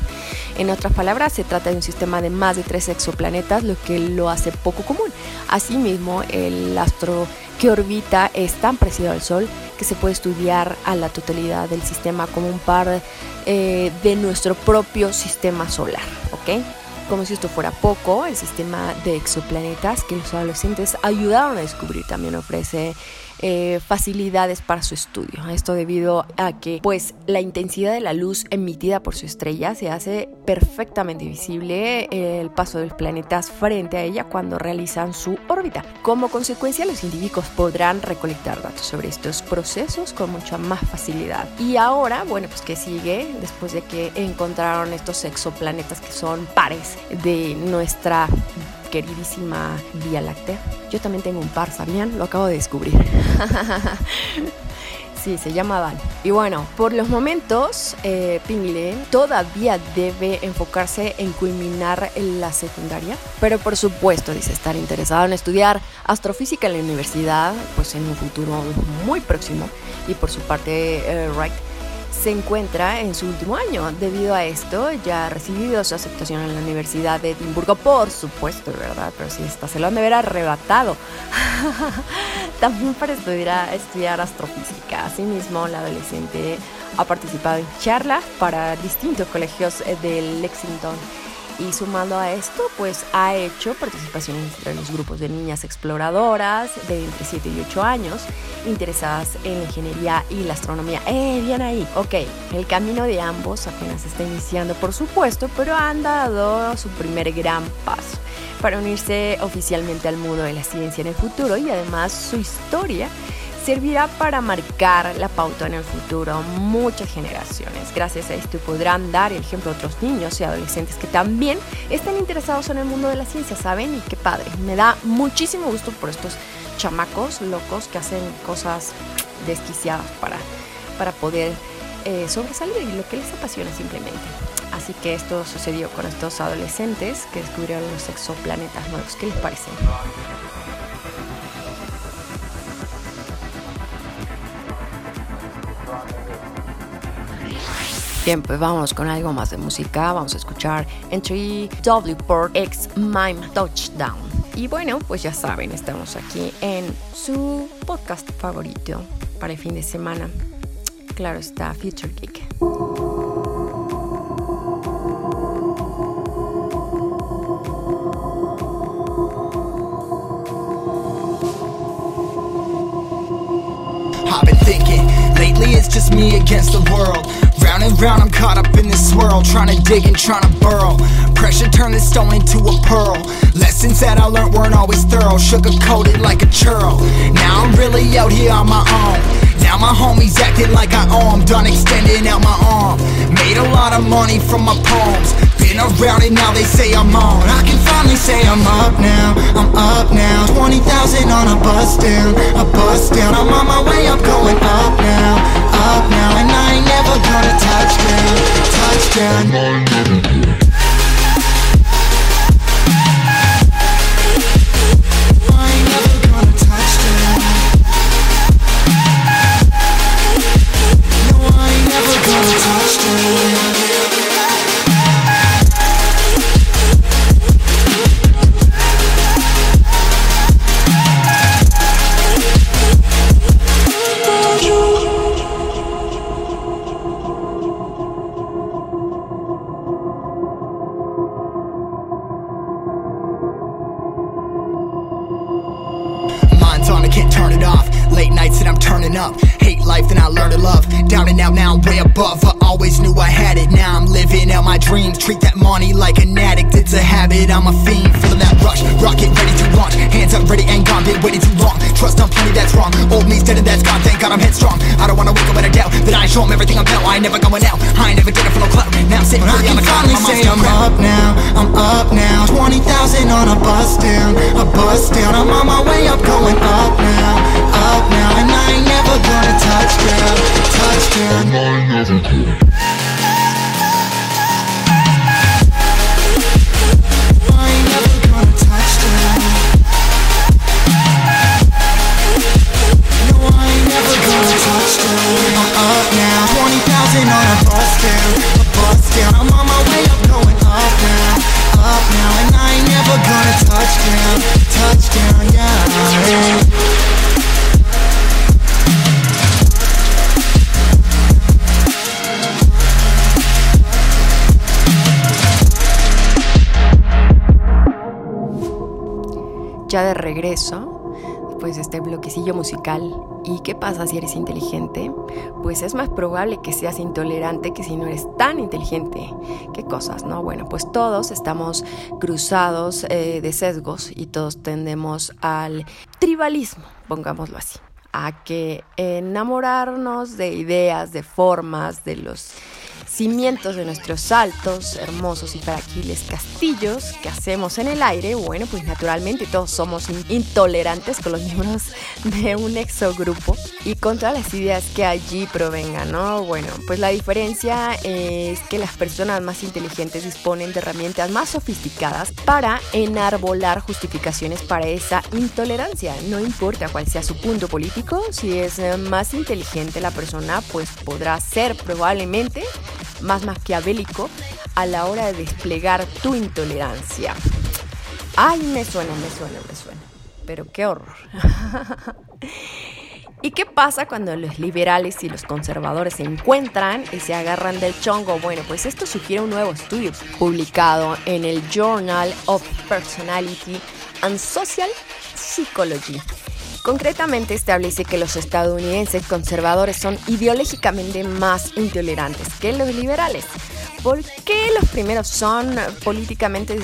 En otras palabras, se trata de un sistema de más de tres exoplanetas, lo que lo hace poco común. Asimismo, el astro que orbita es tan parecido al Sol que se puede estudiar a la totalidad del sistema como un par eh, de nuestro propio sistema solar. ¿ok? Como si esto fuera poco, el sistema de exoplanetas que los adolescentes ayudaron a descubrir también ofrece eh, facilidades para su estudio. Esto debido a que pues la intensidad de la luz emitida por su estrella se hace perfectamente visible el paso de los planetas frente a ella cuando realizan su órbita. Como consecuencia, los científicos podrán recolectar datos sobre estos procesos con mucha más facilidad. Y ahora, bueno, pues que sigue después de que encontraron estos exoplanetas que son pares de nuestra queridísima Vía Láctea. Yo también tengo un par, ¿sabían? Lo acabo de descubrir. Sí, se llama Val. Y bueno, por los momentos, eh, todavía debe enfocarse en culminar la secundaria, pero por supuesto dice estar interesado en estudiar astrofísica en la universidad, pues en un futuro muy próximo. Y por su parte, eh, Wright se encuentra en su último año. Debido a esto, ya ha recibido su aceptación en la Universidad de Edimburgo, por supuesto, ¿verdad? Pero si esta se lo han de haber arrebatado. También para estudiar, estudiar astrofísica. Asimismo, la adolescente ha participado en charlas para distintos colegios de Lexington y sumando a esto, pues ha hecho participaciones entre los grupos de niñas exploradoras de entre 7 y 8 años interesadas en la ingeniería y la astronomía. ¡Eh, bien ahí! Ok, el camino de ambos apenas está iniciando, por supuesto, pero han dado su primer gran paso para unirse oficialmente al mundo de la ciencia en el futuro y además su historia servirá para marcar la pauta en el futuro muchas generaciones. Gracias a esto podrán dar el ejemplo a otros niños y adolescentes que también están interesados en el mundo de la ciencia, ¿saben? Y qué padre. Me da muchísimo gusto por estos chamacos locos que hacen cosas desquiciadas para, para poder eh, sobresalir y lo que les apasiona simplemente. Así que esto sucedió con estos adolescentes que descubrieron los exoplanetas nuevos. ¿Qué les parece? Bien, pues vamos con algo más de música. Vamos a escuchar Entry W por X Mime Touchdown. Y bueno, pues ya saben, estamos aquí en su podcast favorito para el fin de semana. Claro está, Future Geek. I've been thinking, lately it's just me against the world. Round and round, I'm caught up in this swirl, trying to dig and trying to burrow. Pressure turned this stone into a pearl. Lessons that I learned weren't always thorough, sugar coated like a churl. Now I'm really out here on my own. Now my homies acting like I owe 'em, done extending out my arm. Made a lot of money from my poems. Been around it now, they say I'm on. I can finally say I'm up now, I'm up now. 20,000 on a bus down, a bus down. I'm on my way up, going up now, up now. And I ain't never gonna touch down, touch down. Dreams. Treat that money like an addict. It's a habit. I'm a fiend, feeling that rush. Rocket ready to launch. Hands up, ready and gone. Been waiting too long. Trust on plenty, that's wrong. Old me's dead and that's gone. Thank God I'm headstrong. I don't wanna wake up with a doubt that I show 'em everything I'm about. I ain't never going out. I ain't never getting for no clout. Now I'm sitting I pretty on the cloud. finally My say I'm still up now, I'm up now 20,000 on a bus down, a bus down I'm on my way up, going up now, up now And I ain't never gonna touch down, touch down Up now, 20,000 on a bus I'm on my way going up now, up now And I ain't never gonna touch touch yeah ya de regreso, pues este bloquecillo musical. ¿Y qué pasa si eres inteligente? Pues es más probable que seas intolerante que si no eres tan inteligente. ¿Qué cosas, no? Bueno, pues todos estamos cruzados eh, de sesgos y todos tendemos al tribalismo, pongámoslo así a que enamorarnos de ideas, de formas, de los cimientos de nuestros altos, hermosos y fragiles castillos que hacemos en el aire, bueno, pues naturalmente todos somos intolerantes con los miembros de un exogrupo y contra las ideas que allí provengan, ¿no? Bueno, pues la diferencia es que las personas más inteligentes disponen de herramientas más sofisticadas para enarbolar justificaciones para esa intolerancia. No importa cuál sea su punto político, si es más inteligente la persona, pues podrá ser probablemente más maquiavélico a la hora de desplegar tu intolerancia. Ay, me suena, me suena, me suena. Pero qué horror. ¿Y qué pasa cuando los liberales y los conservadores se encuentran y se agarran del chongo? Bueno, pues esto sugiere un nuevo estudio publicado en el Journal of Personality and Social Psychology. Concretamente establece que los estadounidenses conservadores son ideológicamente más intolerantes que los liberales. ¿Por qué los primeros son políticamente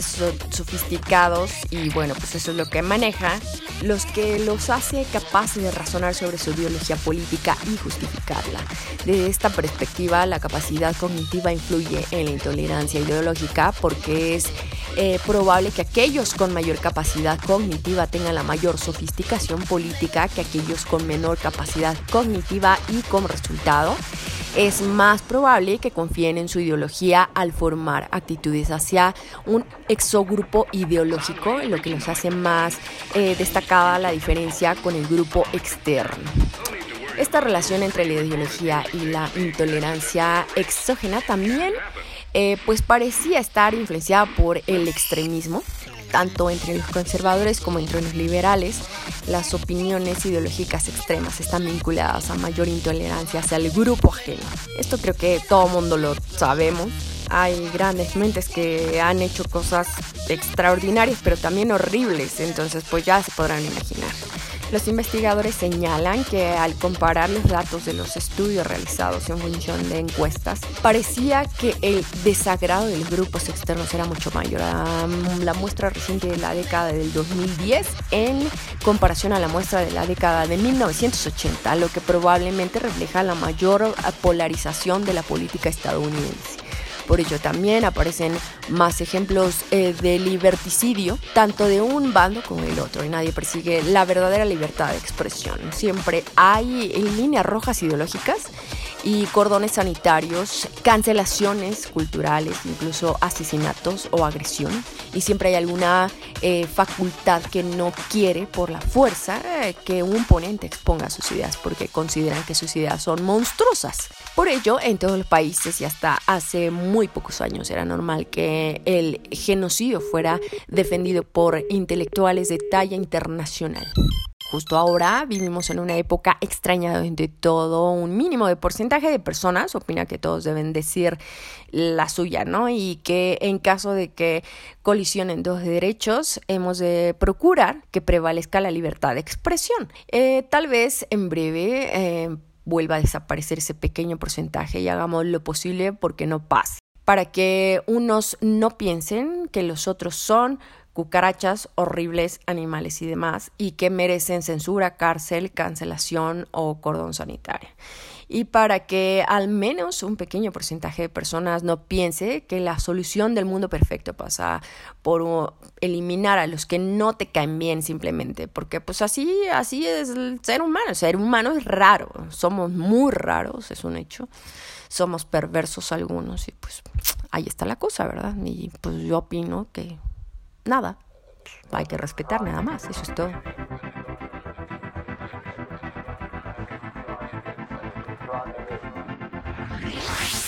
sofisticados y bueno, pues eso es lo que maneja, los que los hace capaces de razonar sobre su ideología política y justificarla? Desde esta perspectiva, la capacidad cognitiva influye en la intolerancia ideológica porque es eh, probable que aquellos con mayor capacidad cognitiva tengan la mayor sofisticación política que aquellos con menor capacidad cognitiva y como resultado es más probable que confíen en su ideología al formar actitudes hacia un exogrupo ideológico, lo que los hace más eh, destacada la diferencia con el grupo externo. Esta relación entre la ideología y la intolerancia exógena también eh, pues parecía estar influenciada por el extremismo, tanto entre los conservadores como entre los liberales, las opiniones ideológicas extremas están vinculadas a mayor intolerancia hacia el grupo ajeno. Esto creo que todo mundo lo sabemos. Hay grandes mentes que han hecho cosas extraordinarias, pero también horribles, entonces pues ya se podrán imaginar. Los investigadores señalan que al comparar los datos de los estudios realizados en función de encuestas, parecía que el desagrado de los grupos externos era mucho mayor. La muestra reciente de la década del 2010 en comparación a la muestra de la década de 1980, lo que probablemente refleja la mayor polarización de la política estadounidense. Por ello también aparecen más ejemplos eh, de liberticidio, tanto de un bando como del otro, y nadie persigue la verdadera libertad de expresión. Siempre hay líneas rojas ideológicas y cordones sanitarios, cancelaciones culturales, incluso asesinatos o agresión. Y siempre hay alguna eh, facultad que no quiere por la fuerza eh, que un ponente exponga sus ideas porque consideran que sus ideas son monstruosas. Por ello, en todos los países y hasta hace muy pocos años era normal que el genocidio fuera defendido por intelectuales de talla internacional. Justo ahora vivimos en una época extraña donde todo un mínimo de porcentaje de personas opina que todos deben decir la suya, ¿no? Y que en caso de que colisionen dos derechos, hemos de procurar que prevalezca la libertad de expresión. Eh, tal vez en breve eh, vuelva a desaparecer ese pequeño porcentaje y hagamos lo posible porque no pase. Para que unos no piensen que los otros son cucarachas, horribles animales y demás, y que merecen censura, cárcel, cancelación o cordón sanitario. Y para que al menos un pequeño porcentaje de personas no piense que la solución del mundo perfecto pasa por eliminar a los que no te caen bien simplemente, porque pues así, así es el ser humano, el ser humano es raro, somos muy raros, es un hecho, somos perversos algunos y pues ahí está la cosa, ¿verdad? Y pues yo opino que nada. Hay que respetar nada más, eso es todo.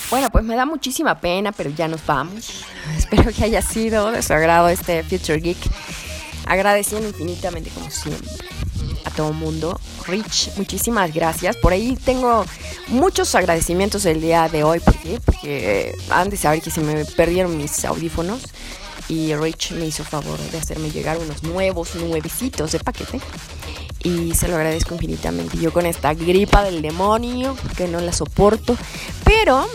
Bueno, pues me da muchísima pena, pero ya nos vamos. Espero que haya sido de su agrado este Future Geek. Agradeciendo infinitamente, como siempre, a todo mundo. Rich, muchísimas gracias. Por ahí tengo muchos agradecimientos el día de hoy. ¿Por qué? Porque han de saber que se me perdieron mis audífonos y Rich me hizo favor de hacerme llegar unos nuevos, nuevecitos de paquete. y se lo agradezco infinitamente. Yo con esta gripa del demonio, que no la soporto, pero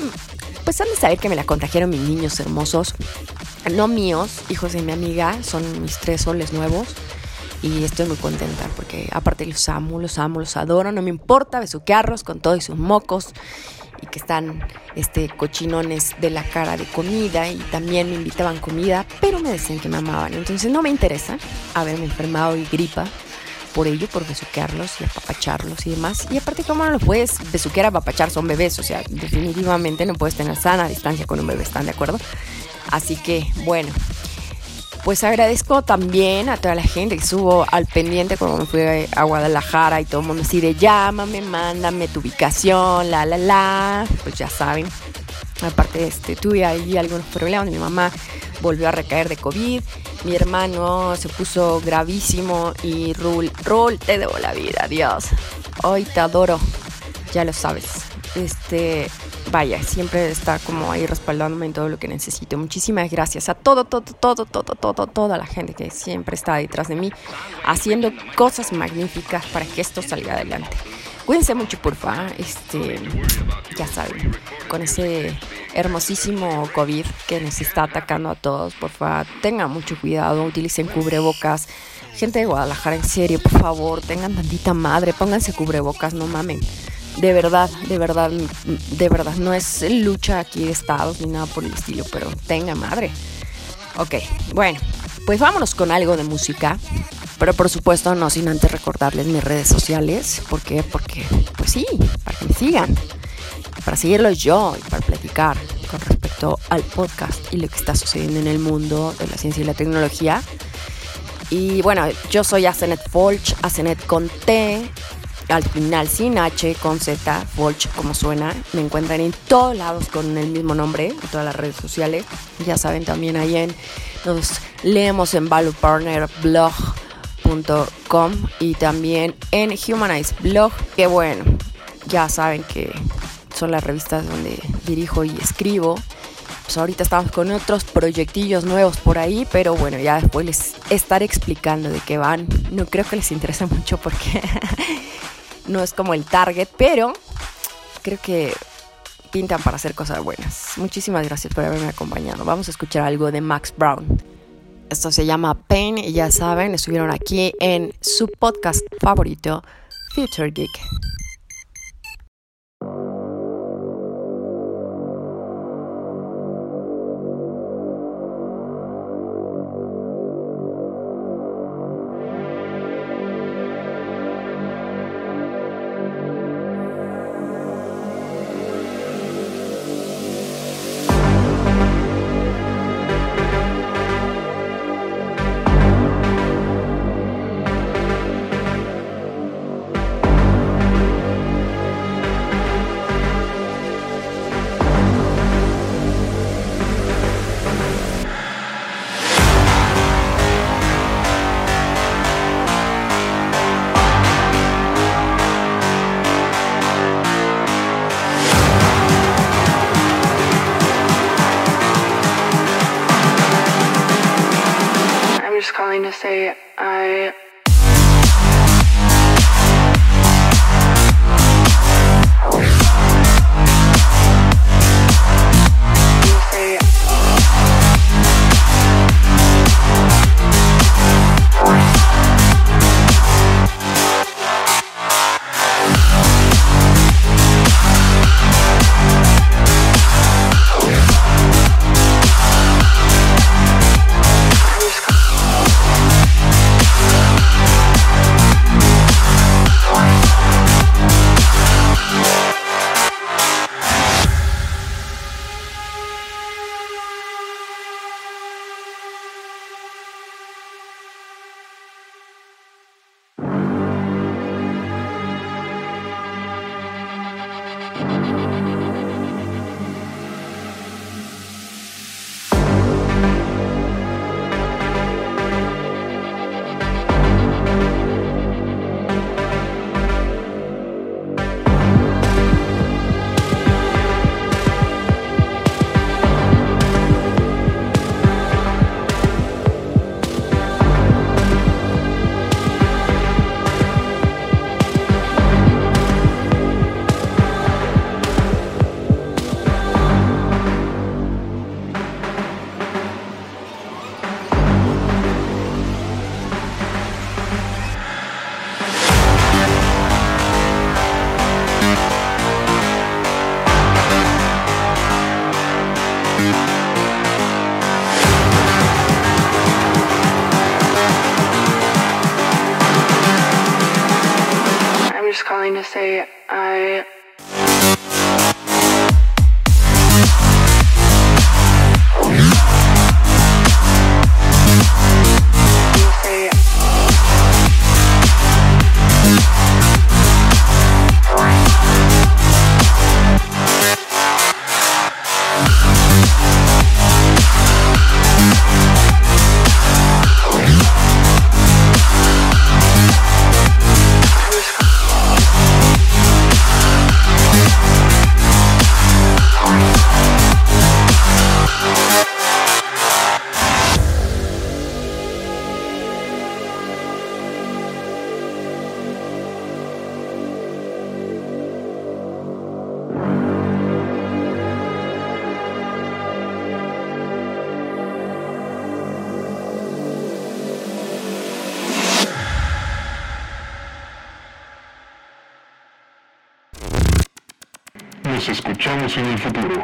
pues han de saber que me la contagiaron mis niños hermosos, no míos, hijos de mi amiga, son mis tres soles nuevos. Y estoy muy contenta porque aparte los amo, los amo, los adoro, no me importa besuquearlos con todos sus mocos y que están este, cochinones de la cara de comida y también me invitaban comida, pero me decían que me amaban. Entonces no me interesa haberme enfermado y gripa por ello, por besuquearlos y apapacharlos y demás. Y aparte, ¿cómo no lo puedes besuquear, apapachar? Son bebés, o sea, definitivamente no puedes tener sana distancia con un bebé, ¿están de acuerdo? Así que, bueno, pues agradezco también a toda la gente que estuvo al pendiente cuando me fui a Guadalajara y todo el mundo así de llámame, mándame tu ubicación, la, la, la. Pues ya saben. Aparte, este, tuve ahí algunos problemas. Mi mamá volvió a recaer de COVID. Mi hermano se puso gravísimo y Rul, Rul, te debo la vida, Dios. Hoy te adoro, ya lo sabes. Este, vaya, siempre está como ahí respaldándome en todo lo que necesito. Muchísimas gracias a todo, todo, todo, todo, todo, toda la gente que siempre está detrás de mí, haciendo cosas magníficas para que esto salga adelante. Cuídense mucho, porfa. Este, ya saben, con ese hermosísimo COVID que nos está atacando a todos, porfa, tengan mucho cuidado, utilicen cubrebocas. Gente de Guadalajara, en serio, por favor, tengan tantita madre, pónganse cubrebocas, no mamen. De verdad, de verdad, de verdad, no es lucha aquí de estados ni nada por el estilo, pero tenga madre. Ok, bueno, pues vámonos con algo de música. Pero por supuesto no sin antes recordarles mis redes sociales. ¿Por qué? Porque, pues sí, para que me sigan. Para seguirlos yo y para platicar con respecto al podcast y lo que está sucediendo en el mundo de la ciencia y la tecnología. Y bueno, yo soy Asenet Folch, Asenet con T, al final sin H, con Z, Folch como suena. Me encuentran en todos lados con el mismo nombre, en todas las redes sociales. Ya saben también ahí en, nos leemos en Value Partner Blog y también en Humanize Blog, que bueno, ya saben que son las revistas donde dirijo y escribo. Pues ahorita estamos con otros proyectillos nuevos por ahí, pero bueno, ya después les estaré explicando de qué van. No creo que les interese mucho porque no es como el target, pero creo que pintan para hacer cosas buenas. Muchísimas gracias por haberme acompañado. Vamos a escuchar algo de Max Brown. Esto se llama Pain y ya saben, estuvieron aquí en su podcast favorito, Future Geek. En el futuro.